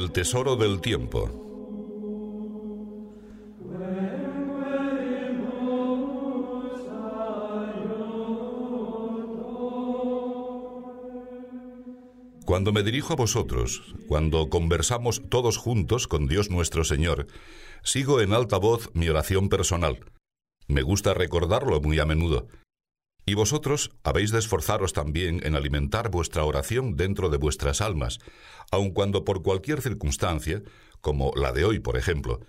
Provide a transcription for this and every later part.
El tesoro del tiempo. Cuando me dirijo a vosotros, cuando conversamos todos juntos con Dios nuestro Señor, sigo en alta voz mi oración personal. Me gusta recordarlo muy a menudo. Y vosotros habéis de esforzaros también en alimentar vuestra oración dentro de vuestras almas, aun cuando por cualquier circunstancia, como la de hoy, por ejemplo,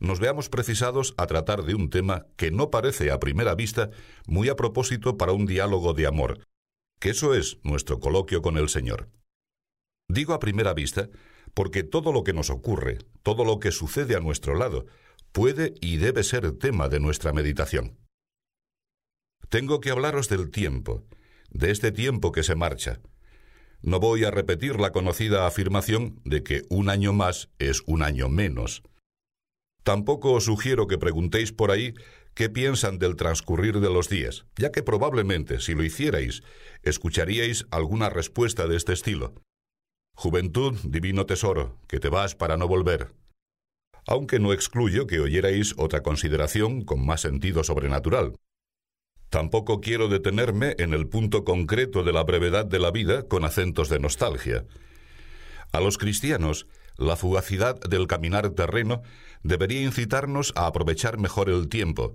nos veamos precisados a tratar de un tema que no parece a primera vista muy a propósito para un diálogo de amor, que eso es nuestro coloquio con el Señor. Digo a primera vista porque todo lo que nos ocurre, todo lo que sucede a nuestro lado, puede y debe ser tema de nuestra meditación. Tengo que hablaros del tiempo, de este tiempo que se marcha. No voy a repetir la conocida afirmación de que un año más es un año menos. Tampoco os sugiero que preguntéis por ahí qué piensan del transcurrir de los días, ya que probablemente, si lo hicierais, escucharíais alguna respuesta de este estilo. Juventud, divino tesoro, que te vas para no volver. Aunque no excluyo que oyerais otra consideración con más sentido sobrenatural. Tampoco quiero detenerme en el punto concreto de la brevedad de la vida con acentos de nostalgia. A los cristianos, la fugacidad del caminar terreno debería incitarnos a aprovechar mejor el tiempo,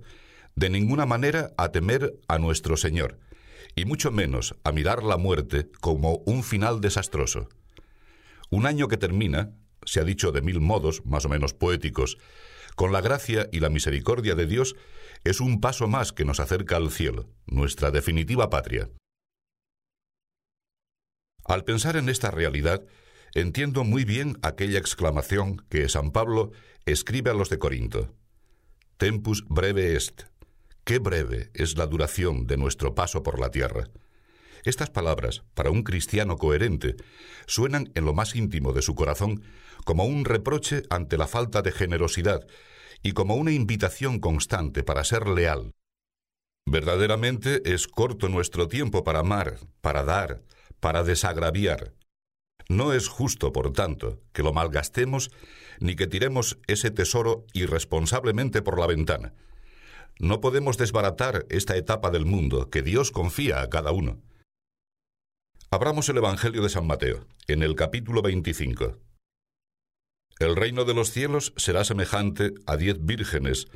de ninguna manera a temer a nuestro Señor, y mucho menos a mirar la muerte como un final desastroso. Un año que termina, se ha dicho de mil modos, más o menos poéticos, con la gracia y la misericordia de Dios, es un paso más que nos acerca al cielo, nuestra definitiva patria. Al pensar en esta realidad, entiendo muy bien aquella exclamación que San Pablo escribe a los de Corinto. Tempus breve est. Qué breve es la duración de nuestro paso por la tierra. Estas palabras, para un cristiano coherente, suenan en lo más íntimo de su corazón como un reproche ante la falta de generosidad y como una invitación constante para ser leal. Verdaderamente es corto nuestro tiempo para amar, para dar, para desagraviar. No es justo, por tanto, que lo malgastemos ni que tiremos ese tesoro irresponsablemente por la ventana. No podemos desbaratar esta etapa del mundo que Dios confía a cada uno. Abramos el Evangelio de San Mateo, en el capítulo 25. El reino de los cielos será semejante a diez vírgenes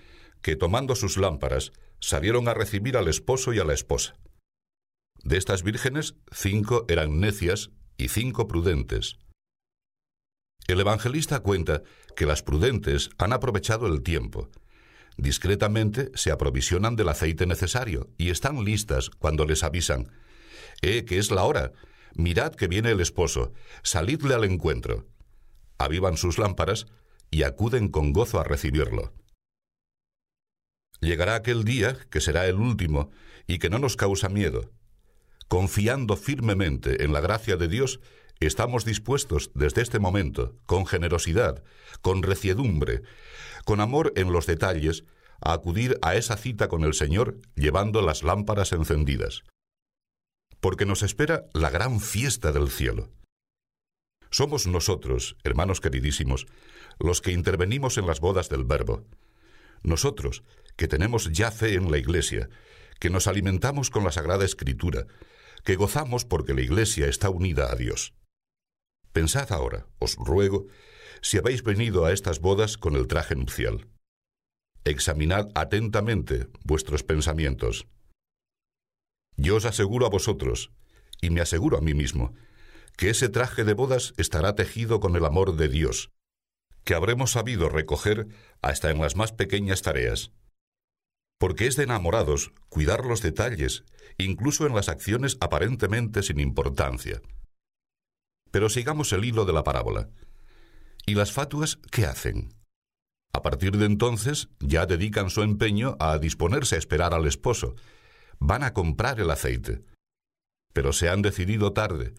que, tomando sus lámparas, salieron a recibir al esposo y a la esposa. De estas vírgenes, cinco eran necias y cinco prudentes. El evangelista cuenta que las prudentes han aprovechado el tiempo. Discretamente se aprovisionan del aceite necesario y están listas cuando les avisan Eh, que es la hora. Mirad que viene el esposo. Salidle al encuentro. Avivan sus lámparas y acuden con gozo a recibirlo. Llegará aquel día, que será el último, y que no nos causa miedo. Confiando firmemente en la gracia de Dios, estamos dispuestos desde este momento, con generosidad, con reciedumbre, con amor en los detalles, a acudir a esa cita con el Señor llevando las lámparas encendidas porque nos espera la gran fiesta del cielo. Somos nosotros, hermanos queridísimos, los que intervenimos en las bodas del Verbo. Nosotros, que tenemos ya fe en la Iglesia, que nos alimentamos con la Sagrada Escritura, que gozamos porque la Iglesia está unida a Dios. Pensad ahora, os ruego, si habéis venido a estas bodas con el traje nupcial. Examinad atentamente vuestros pensamientos. Yo os aseguro a vosotros, y me aseguro a mí mismo, que ese traje de bodas estará tejido con el amor de Dios, que habremos sabido recoger hasta en las más pequeñas tareas. Porque es de enamorados cuidar los detalles, incluso en las acciones aparentemente sin importancia. Pero sigamos el hilo de la parábola. ¿Y las fatuas qué hacen? A partir de entonces ya dedican su empeño a disponerse a esperar al esposo, van a comprar el aceite. Pero se han decidido tarde,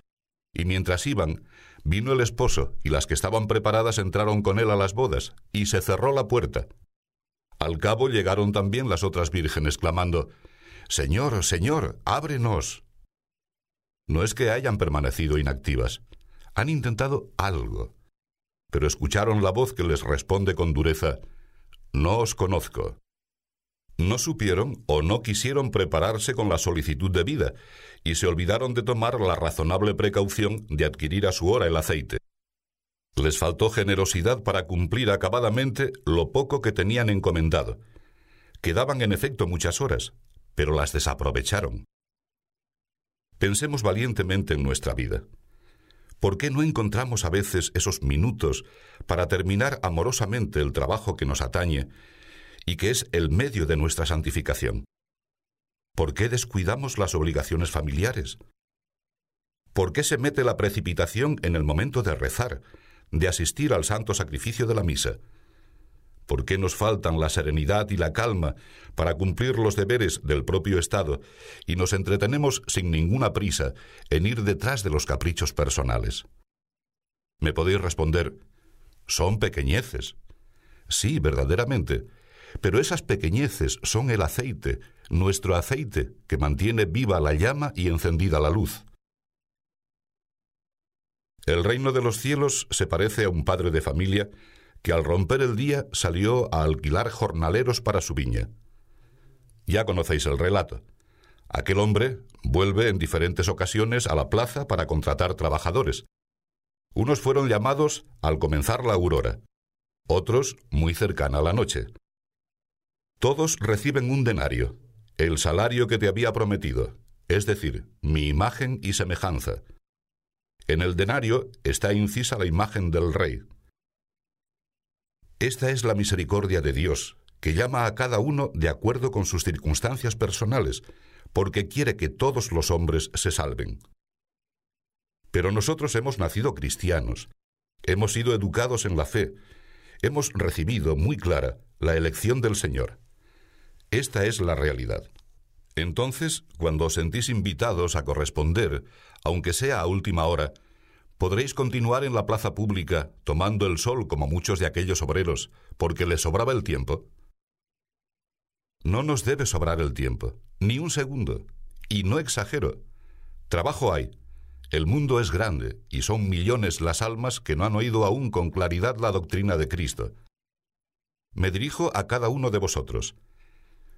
y mientras iban, vino el esposo, y las que estaban preparadas entraron con él a las bodas, y se cerró la puerta. Al cabo llegaron también las otras vírgenes, clamando, Señor, Señor, ábrenos. No es que hayan permanecido inactivas, han intentado algo, pero escucharon la voz que les responde con dureza, No os conozco. No supieron o no quisieron prepararse con la solicitud de vida y se olvidaron de tomar la razonable precaución de adquirir a su hora el aceite. Les faltó generosidad para cumplir acabadamente lo poco que tenían encomendado. Quedaban en efecto muchas horas, pero las desaprovecharon. Pensemos valientemente en nuestra vida. ¿Por qué no encontramos a veces esos minutos para terminar amorosamente el trabajo que nos atañe y que es el medio de nuestra santificación? ¿Por qué descuidamos las obligaciones familiares? ¿Por qué se mete la precipitación en el momento de rezar, de asistir al santo sacrificio de la misa? ¿Por qué nos faltan la serenidad y la calma para cumplir los deberes del propio Estado y nos entretenemos sin ninguna prisa en ir detrás de los caprichos personales? Me podéis responder, son pequeñeces. Sí, verdaderamente, pero esas pequeñeces son el aceite, nuestro aceite, que mantiene viva la llama y encendida la luz. El reino de los cielos se parece a un padre de familia que al romper el día salió a alquilar jornaleros para su viña. Ya conocéis el relato. Aquel hombre vuelve en diferentes ocasiones a la plaza para contratar trabajadores. Unos fueron llamados al comenzar la aurora, otros muy cercana la noche. Todos reciben un denario, el salario que te había prometido, es decir, mi imagen y semejanza. En el denario está incisa la imagen del rey. Esta es la misericordia de Dios, que llama a cada uno de acuerdo con sus circunstancias personales, porque quiere que todos los hombres se salven. Pero nosotros hemos nacido cristianos, hemos sido educados en la fe, hemos recibido muy clara la elección del Señor. Esta es la realidad. Entonces, cuando os sentís invitados a corresponder, aunque sea a última hora, podréis continuar en la plaza pública tomando el sol como muchos de aquellos obreros, porque les sobraba el tiempo. No nos debe sobrar el tiempo, ni un segundo, y no exagero. Trabajo hay. El mundo es grande, y son millones las almas que no han oído aún con claridad la doctrina de Cristo. Me dirijo a cada uno de vosotros.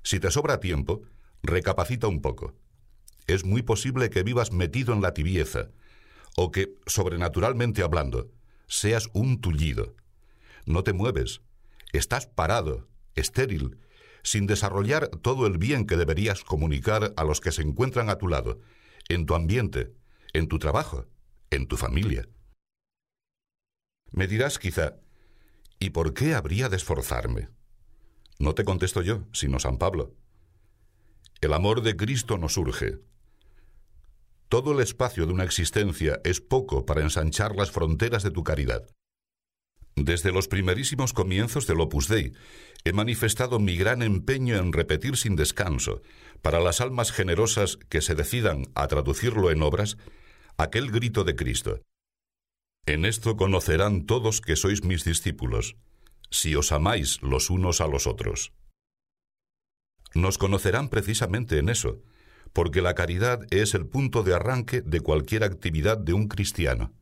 Si te sobra tiempo, recapacita un poco. Es muy posible que vivas metido en la tibieza, o que, sobrenaturalmente hablando, seas un tullido. No te mueves, estás parado, estéril, sin desarrollar todo el bien que deberías comunicar a los que se encuentran a tu lado, en tu ambiente, en tu trabajo, en tu familia. Me dirás quizá, ¿y por qué habría de esforzarme? No te contesto yo, sino San Pablo. El amor de Cristo nos urge. Todo el espacio de una existencia es poco para ensanchar las fronteras de tu caridad. Desde los primerísimos comienzos del Opus Dei he manifestado mi gran empeño en repetir sin descanso, para las almas generosas que se decidan a traducirlo en obras, aquel grito de Cristo. En esto conocerán todos que sois mis discípulos, si os amáis los unos a los otros. Nos conocerán precisamente en eso, porque la caridad es el punto de arranque de cualquier actividad de un cristiano.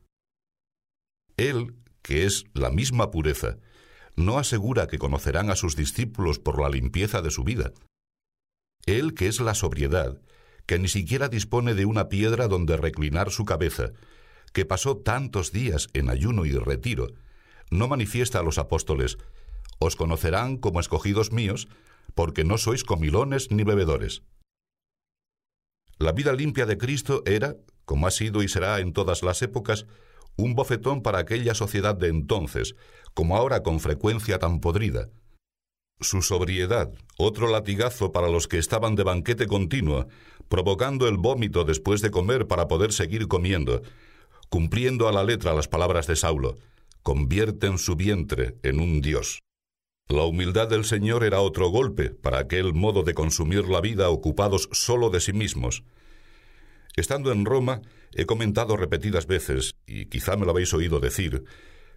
Él, que es la misma pureza, no asegura que conocerán a sus discípulos por la limpieza de su vida. Él, que es la sobriedad, que ni siquiera dispone de una piedra donde reclinar su cabeza, que pasó tantos días en ayuno y retiro, no manifiesta a los apóstoles, os conocerán como escogidos míos, porque no sois comilones ni bebedores. La vida limpia de Cristo era, como ha sido y será en todas las épocas, un bofetón para aquella sociedad de entonces, como ahora con frecuencia tan podrida. Su sobriedad, otro latigazo para los que estaban de banquete continuo, provocando el vómito después de comer para poder seguir comiendo, cumpliendo a la letra las palabras de Saulo, convierten su vientre en un dios. La humildad del Señor era otro golpe para aquel modo de consumir la vida ocupados solo de sí mismos. Estando en Roma, he comentado repetidas veces, y quizá me lo habéis oído decir,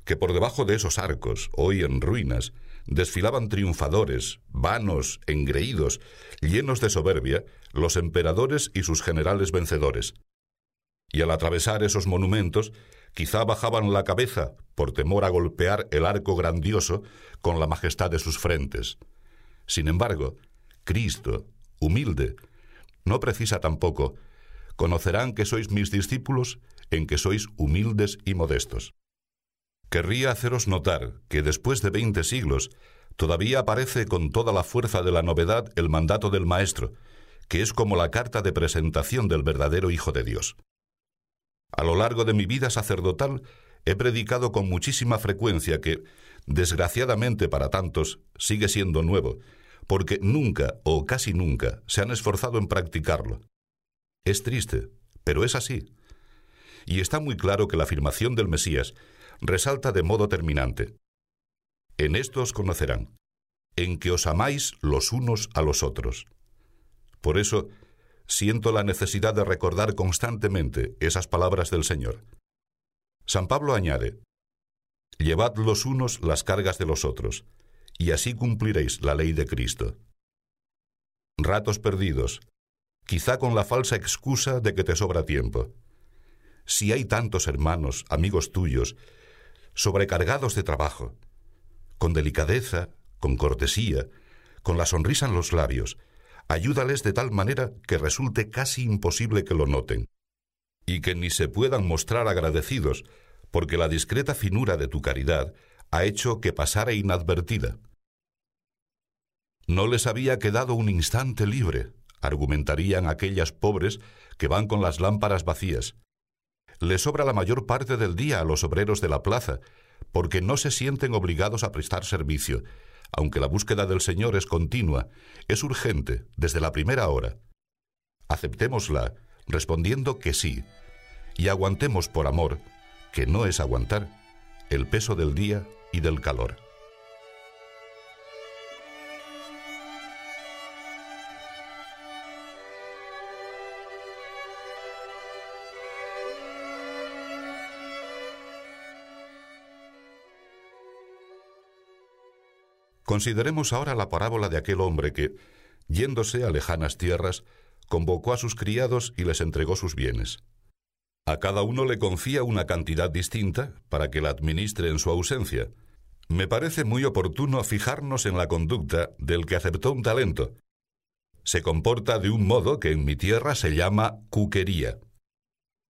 que por debajo de esos arcos, hoy en ruinas, desfilaban triunfadores, vanos, engreídos, llenos de soberbia, los emperadores y sus generales vencedores. Y al atravesar esos monumentos, quizá bajaban la cabeza por temor a golpear el arco grandioso con la majestad de sus frentes. Sin embargo, Cristo, humilde, no precisa tampoco, conocerán que sois mis discípulos en que sois humildes y modestos. Querría haceros notar que después de veinte siglos todavía aparece con toda la fuerza de la novedad el mandato del Maestro, que es como la carta de presentación del verdadero Hijo de Dios. A lo largo de mi vida sacerdotal he predicado con muchísima frecuencia que, desgraciadamente para tantos, sigue siendo nuevo, porque nunca o casi nunca se han esforzado en practicarlo. Es triste, pero es así. Y está muy claro que la afirmación del Mesías resalta de modo terminante. En esto os conocerán, en que os amáis los unos a los otros. Por eso, siento la necesidad de recordar constantemente esas palabras del Señor. San Pablo añade, Llevad los unos las cargas de los otros, y así cumpliréis la ley de Cristo. Ratos perdidos, quizá con la falsa excusa de que te sobra tiempo. Si hay tantos hermanos, amigos tuyos, sobrecargados de trabajo, con delicadeza, con cortesía, con la sonrisa en los labios, ayúdales de tal manera que resulte casi imposible que lo noten, y que ni se puedan mostrar agradecidos, porque la discreta finura de tu caridad ha hecho que pasara inadvertida. No les había quedado un instante libre, argumentarían aquellas pobres que van con las lámparas vacías, le sobra la mayor parte del día a los obreros de la plaza, porque no se sienten obligados a prestar servicio, aunque la búsqueda del Señor es continua, es urgente desde la primera hora. Aceptémosla, respondiendo que sí, y aguantemos por amor, que no es aguantar, el peso del día y del calor. Consideremos ahora la parábola de aquel hombre que, yéndose a lejanas tierras, convocó a sus criados y les entregó sus bienes. A cada uno le confía una cantidad distinta para que la administre en su ausencia. Me parece muy oportuno fijarnos en la conducta del que aceptó un talento. Se comporta de un modo que en mi tierra se llama cuquería.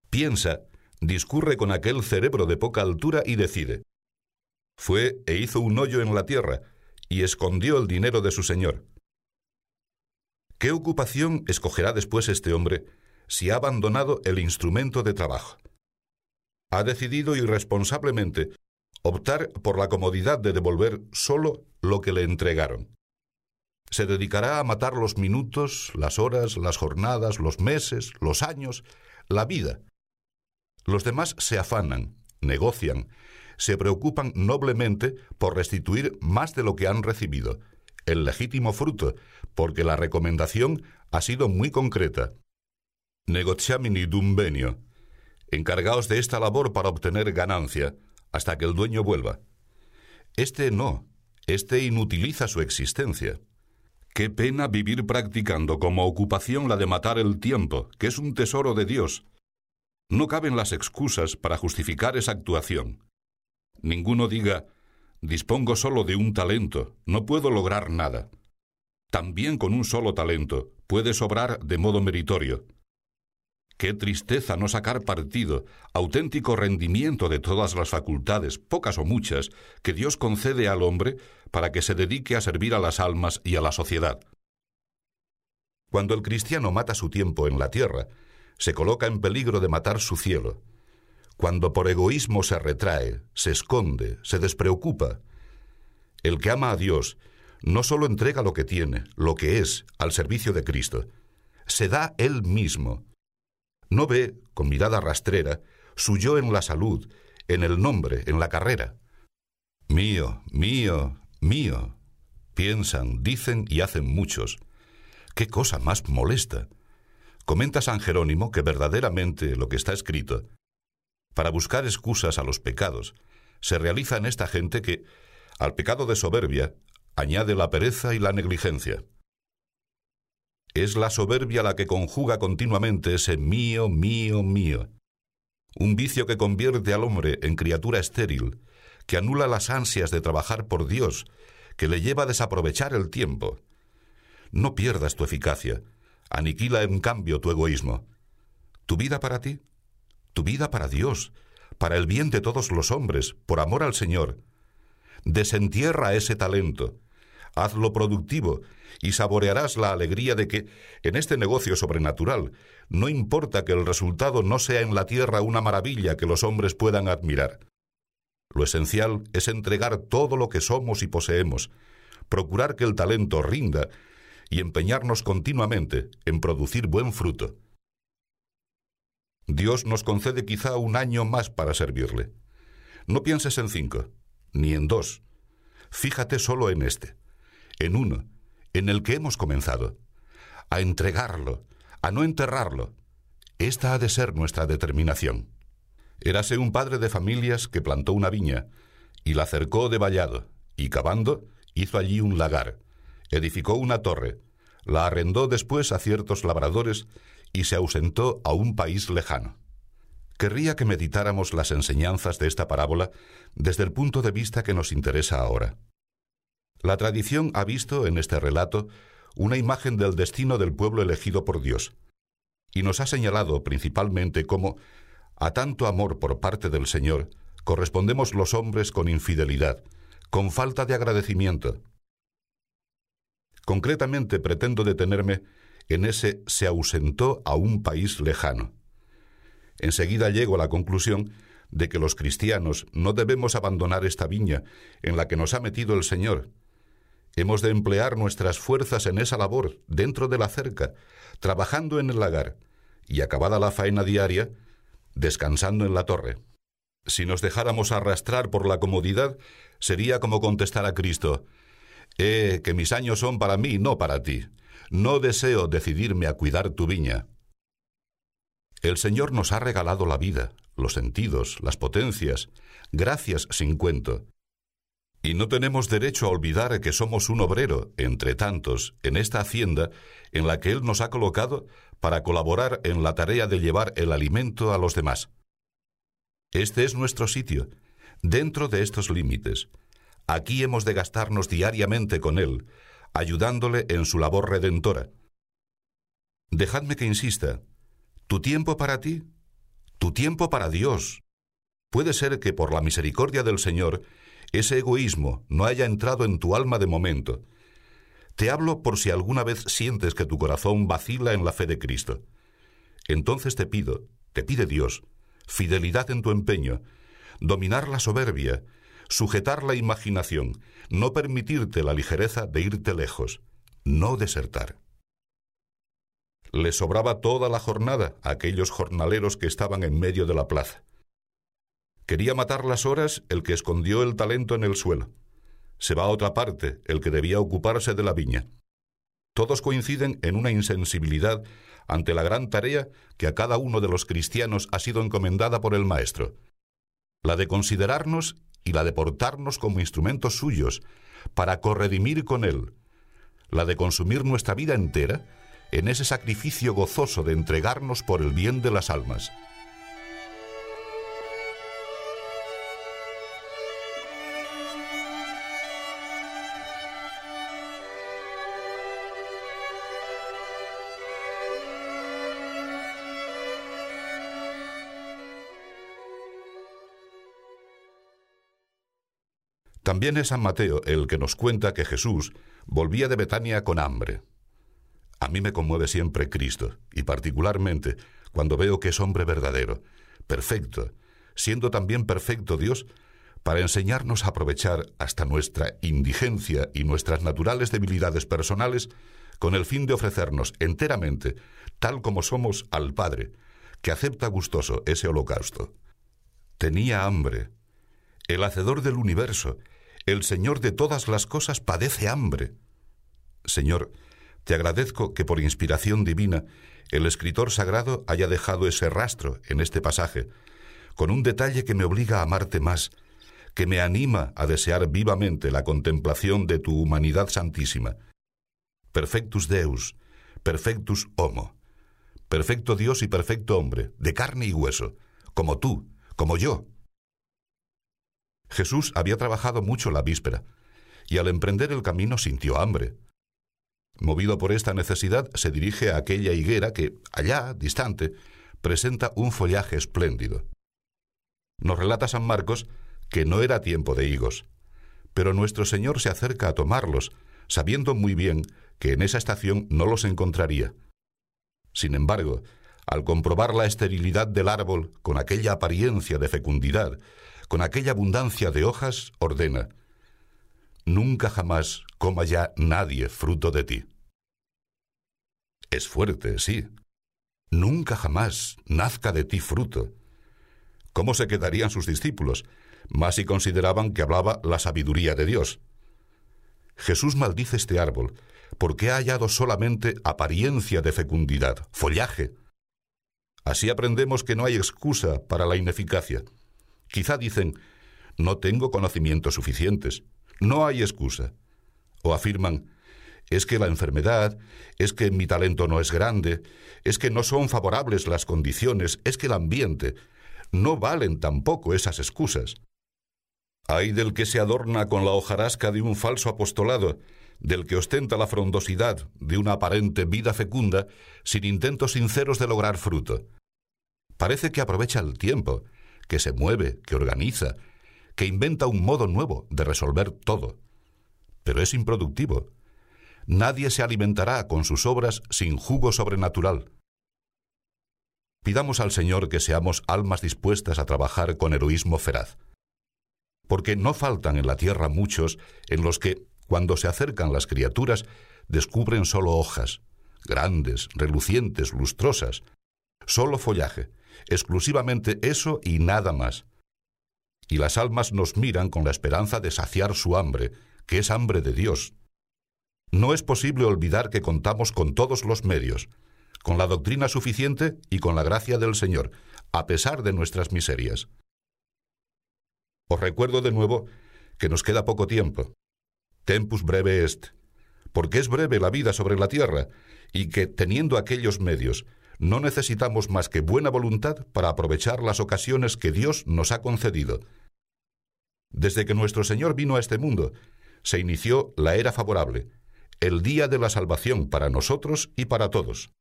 Piensa, discurre con aquel cerebro de poca altura y decide. Fue e hizo un hoyo en la tierra, y escondió el dinero de su señor. ¿Qué ocupación escogerá después este hombre si ha abandonado el instrumento de trabajo? Ha decidido irresponsablemente optar por la comodidad de devolver solo lo que le entregaron. Se dedicará a matar los minutos, las horas, las jornadas, los meses, los años, la vida. Los demás se afanan, negocian, se preocupan noblemente por restituir más de lo que han recibido, el legítimo fruto, porque la recomendación ha sido muy concreta. Negociamini dum benio. Encargaos de esta labor para obtener ganancia, hasta que el dueño vuelva. Este no, este inutiliza su existencia. Qué pena vivir practicando como ocupación la de matar el tiempo, que es un tesoro de Dios. No caben las excusas para justificar esa actuación. Ninguno diga, dispongo solo de un talento, no puedo lograr nada. También con un solo talento puede sobrar de modo meritorio. Qué tristeza no sacar partido, auténtico rendimiento de todas las facultades, pocas o muchas, que Dios concede al hombre para que se dedique a servir a las almas y a la sociedad. Cuando el cristiano mata su tiempo en la tierra, se coloca en peligro de matar su cielo cuando por egoísmo se retrae, se esconde, se despreocupa. El que ama a Dios no solo entrega lo que tiene, lo que es, al servicio de Cristo, se da él mismo. No ve, con mirada rastrera, su yo en la salud, en el nombre, en la carrera. Mío, mío, mío. Piensan, dicen y hacen muchos. ¿Qué cosa más molesta? Comenta San Jerónimo que verdaderamente lo que está escrito para buscar excusas a los pecados, se realiza en esta gente que, al pecado de soberbia, añade la pereza y la negligencia. Es la soberbia la que conjuga continuamente ese mío, mío, mío. un vicio que convierte al hombre en criatura estéril, que anula las ansias de trabajar por Dios, que le lleva a desaprovechar el tiempo. No pierdas tu eficacia, aniquila en cambio tu egoísmo. Tu vida para ti, tu vida para Dios, para el bien de todos los hombres, por amor al Señor. Desentierra ese talento, hazlo productivo y saborearás la alegría de que, en este negocio sobrenatural, no importa que el resultado no sea en la tierra una maravilla que los hombres puedan admirar. Lo esencial es entregar todo lo que somos y poseemos, procurar que el talento rinda y empeñarnos continuamente en producir buen fruto. Dios nos concede quizá un año más para servirle. No pienses en cinco, ni en dos. Fíjate solo en este, en uno, en el que hemos comenzado. A entregarlo, a no enterrarlo. Esta ha de ser nuestra determinación. Érase un padre de familias que plantó una viña, y la cercó de vallado, y cavando, hizo allí un lagar, edificó una torre, la arrendó después a ciertos labradores y se ausentó a un país lejano. Querría que meditáramos las enseñanzas de esta parábola desde el punto de vista que nos interesa ahora. La tradición ha visto en este relato una imagen del destino del pueblo elegido por Dios, y nos ha señalado principalmente cómo, a tanto amor por parte del Señor, correspondemos los hombres con infidelidad, con falta de agradecimiento. Concretamente pretendo detenerme en ese se ausentó a un país lejano. Enseguida llego a la conclusión de que los cristianos no debemos abandonar esta viña en la que nos ha metido el Señor, Hemos de emplear nuestras fuerzas en esa labor, dentro de la cerca, trabajando en el lagar, y acabada la faena diaria, descansando en la torre. Si nos dejáramos arrastrar por la comodidad, sería como contestar a Cristo, Eh, que mis años son para mí, no para ti. No deseo decidirme a cuidar tu viña. El Señor nos ha regalado la vida, los sentidos, las potencias, gracias sin cuento. Y no tenemos derecho a olvidar que somos un obrero, entre tantos, en esta hacienda en la que Él nos ha colocado para colaborar en la tarea de llevar el alimento a los demás. Este es nuestro sitio, dentro de estos límites. Aquí hemos de gastarnos diariamente con Él, ayudándole en su labor redentora. Dejadme que insista, tu tiempo para ti, tu tiempo para Dios. Puede ser que por la misericordia del Señor ese egoísmo no haya entrado en tu alma de momento. Te hablo por si alguna vez sientes que tu corazón vacila en la fe de Cristo. Entonces te pido, te pide Dios, fidelidad en tu empeño, dominar la soberbia, sujetar la imaginación, no permitirte la ligereza de irte lejos, no desertar. Le sobraba toda la jornada a aquellos jornaleros que estaban en medio de la plaza. Quería matar las horas el que escondió el talento en el suelo. Se va a otra parte el que debía ocuparse de la viña. Todos coinciden en una insensibilidad ante la gran tarea que a cada uno de los cristianos ha sido encomendada por el Maestro, la de considerarnos y la de portarnos como instrumentos suyos para corredimir con Él, la de consumir nuestra vida entera en ese sacrificio gozoso de entregarnos por el bien de las almas. También es San Mateo el que nos cuenta que Jesús volvía de Betania con hambre. A mí me conmueve siempre Cristo, y particularmente cuando veo que es hombre verdadero, perfecto, siendo también perfecto Dios, para enseñarnos a aprovechar hasta nuestra indigencia y nuestras naturales debilidades personales con el fin de ofrecernos enteramente, tal como somos, al Padre, que acepta gustoso ese holocausto. Tenía hambre. El hacedor del universo, el Señor de todas las cosas padece hambre. Señor, te agradezco que por inspiración divina el escritor sagrado haya dejado ese rastro en este pasaje, con un detalle que me obliga a amarte más, que me anima a desear vivamente la contemplación de tu humanidad santísima. Perfectus Deus, perfectus homo, perfecto Dios y perfecto hombre, de carne y hueso, como tú, como yo. Jesús había trabajado mucho la víspera, y al emprender el camino sintió hambre. Movido por esta necesidad, se dirige a aquella higuera que, allá, distante, presenta un follaje espléndido. Nos relata San Marcos que no era tiempo de higos, pero nuestro Señor se acerca a tomarlos, sabiendo muy bien que en esa estación no los encontraría. Sin embargo, al comprobar la esterilidad del árbol con aquella apariencia de fecundidad, con aquella abundancia de hojas, ordena, Nunca jamás coma ya nadie fruto de ti. Es fuerte, sí. Nunca jamás nazca de ti fruto. ¿Cómo se quedarían sus discípulos? Más si consideraban que hablaba la sabiduría de Dios. Jesús maldice este árbol porque ha hallado solamente apariencia de fecundidad, follaje. Así aprendemos que no hay excusa para la ineficacia. Quizá dicen, no tengo conocimientos suficientes. No hay excusa. O afirman, es que la enfermedad, es que mi talento no es grande, es que no son favorables las condiciones, es que el ambiente. No valen tampoco esas excusas. Hay del que se adorna con la hojarasca de un falso apostolado, del que ostenta la frondosidad de una aparente vida fecunda sin intentos sinceros de lograr fruto. Parece que aprovecha el tiempo, que se mueve, que organiza, que inventa un modo nuevo de resolver todo. Pero es improductivo. Nadie se alimentará con sus obras sin jugo sobrenatural. Pidamos al Señor que seamos almas dispuestas a trabajar con heroísmo feraz porque no faltan en la tierra muchos en los que, cuando se acercan las criaturas, descubren solo hojas, grandes, relucientes, lustrosas, solo follaje, exclusivamente eso y nada más. Y las almas nos miran con la esperanza de saciar su hambre, que es hambre de Dios. No es posible olvidar que contamos con todos los medios, con la doctrina suficiente y con la gracia del Señor, a pesar de nuestras miserias. Os recuerdo de nuevo que nos queda poco tiempo. Tempus breve est, porque es breve la vida sobre la tierra, y que, teniendo aquellos medios, no necesitamos más que buena voluntad para aprovechar las ocasiones que Dios nos ha concedido. Desde que nuestro Señor vino a este mundo, se inició la era favorable, el día de la salvación para nosotros y para todos.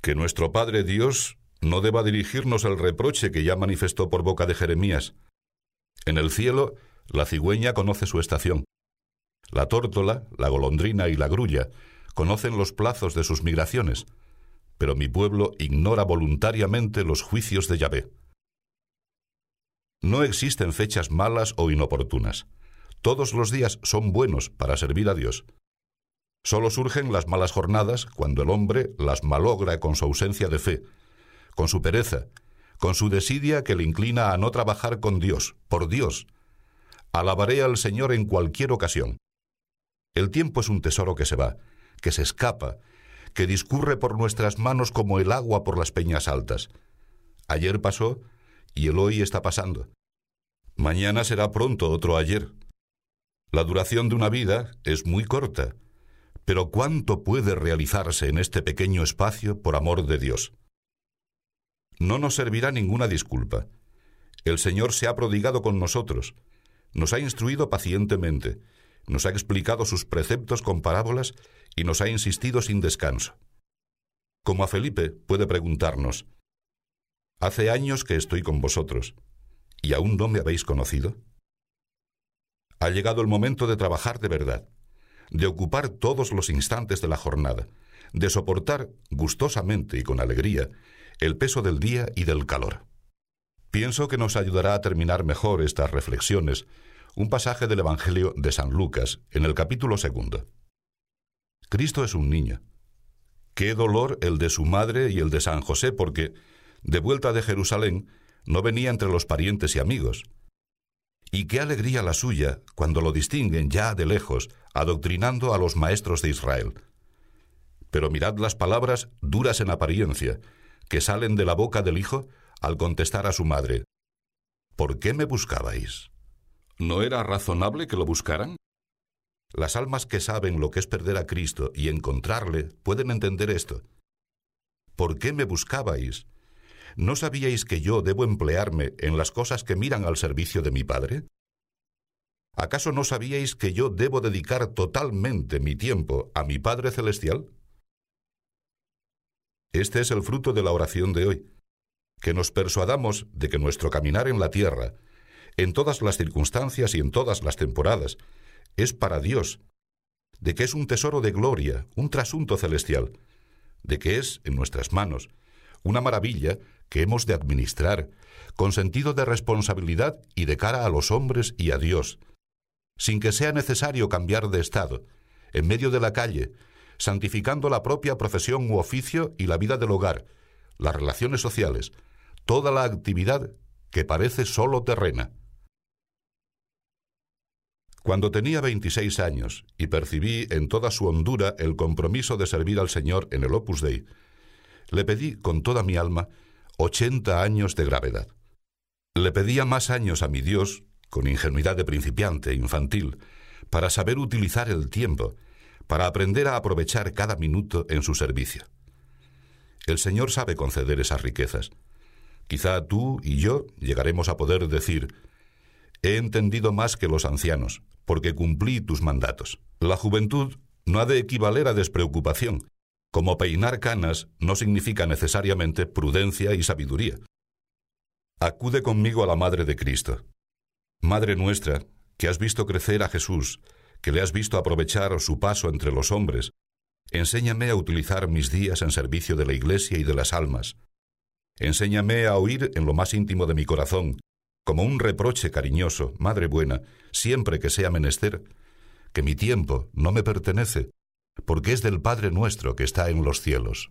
Que nuestro Padre Dios no deba dirigirnos el reproche que ya manifestó por boca de Jeremías, en el cielo, la cigüeña conoce su estación. La tórtola, la golondrina y la grulla conocen los plazos de sus migraciones, pero mi pueblo ignora voluntariamente los juicios de Yahvé. No existen fechas malas o inoportunas. Todos los días son buenos para servir a Dios. Solo surgen las malas jornadas cuando el hombre las malogra con su ausencia de fe, con su pereza con su desidia que le inclina a no trabajar con Dios, por Dios. Alabaré al Señor en cualquier ocasión. El tiempo es un tesoro que se va, que se escapa, que discurre por nuestras manos como el agua por las peñas altas. Ayer pasó y el hoy está pasando. Mañana será pronto otro ayer. La duración de una vida es muy corta, pero ¿cuánto puede realizarse en este pequeño espacio por amor de Dios? no nos servirá ninguna disculpa. El Señor se ha prodigado con nosotros, nos ha instruido pacientemente, nos ha explicado sus preceptos con parábolas y nos ha insistido sin descanso. Como a Felipe puede preguntarnos, Hace años que estoy con vosotros, ¿y aún no me habéis conocido? Ha llegado el momento de trabajar de verdad, de ocupar todos los instantes de la jornada, de soportar gustosamente y con alegría el peso del día y del calor. Pienso que nos ayudará a terminar mejor estas reflexiones un pasaje del Evangelio de San Lucas en el capítulo segundo. Cristo es un niño. Qué dolor el de su madre y el de San José, porque, de vuelta de Jerusalén, no venía entre los parientes y amigos. Y qué alegría la suya cuando lo distinguen ya de lejos, adoctrinando a los maestros de Israel. Pero mirad las palabras duras en apariencia, que salen de la boca del hijo al contestar a su madre, ¿Por qué me buscabais? ¿No era razonable que lo buscaran? Las almas que saben lo que es perder a Cristo y encontrarle pueden entender esto. ¿Por qué me buscabais? ¿No sabíais que yo debo emplearme en las cosas que miran al servicio de mi Padre? ¿Acaso no sabíais que yo debo dedicar totalmente mi tiempo a mi Padre Celestial? Este es el fruto de la oración de hoy, que nos persuadamos de que nuestro caminar en la tierra, en todas las circunstancias y en todas las temporadas, es para Dios, de que es un tesoro de gloria, un trasunto celestial, de que es, en nuestras manos, una maravilla que hemos de administrar, con sentido de responsabilidad y de cara a los hombres y a Dios, sin que sea necesario cambiar de estado, en medio de la calle, santificando la propia profesión u oficio y la vida del hogar, las relaciones sociales, toda la actividad que parece sólo terrena. Cuando tenía 26 años y percibí en toda su hondura el compromiso de servir al Señor en el Opus Dei, le pedí con toda mi alma 80 años de gravedad. Le pedía más años a mi Dios, con ingenuidad de principiante, infantil, para saber utilizar el tiempo para aprender a aprovechar cada minuto en su servicio. El Señor sabe conceder esas riquezas. Quizá tú y yo llegaremos a poder decir, he entendido más que los ancianos, porque cumplí tus mandatos. La juventud no ha de equivaler a despreocupación, como peinar canas no significa necesariamente prudencia y sabiduría. Acude conmigo a la Madre de Cristo. Madre nuestra, que has visto crecer a Jesús que le has visto aprovechar su paso entre los hombres, enséñame a utilizar mis días en servicio de la Iglesia y de las almas. Enséñame a oír en lo más íntimo de mi corazón, como un reproche cariñoso, Madre buena, siempre que sea menester, que mi tiempo no me pertenece, porque es del Padre nuestro que está en los cielos.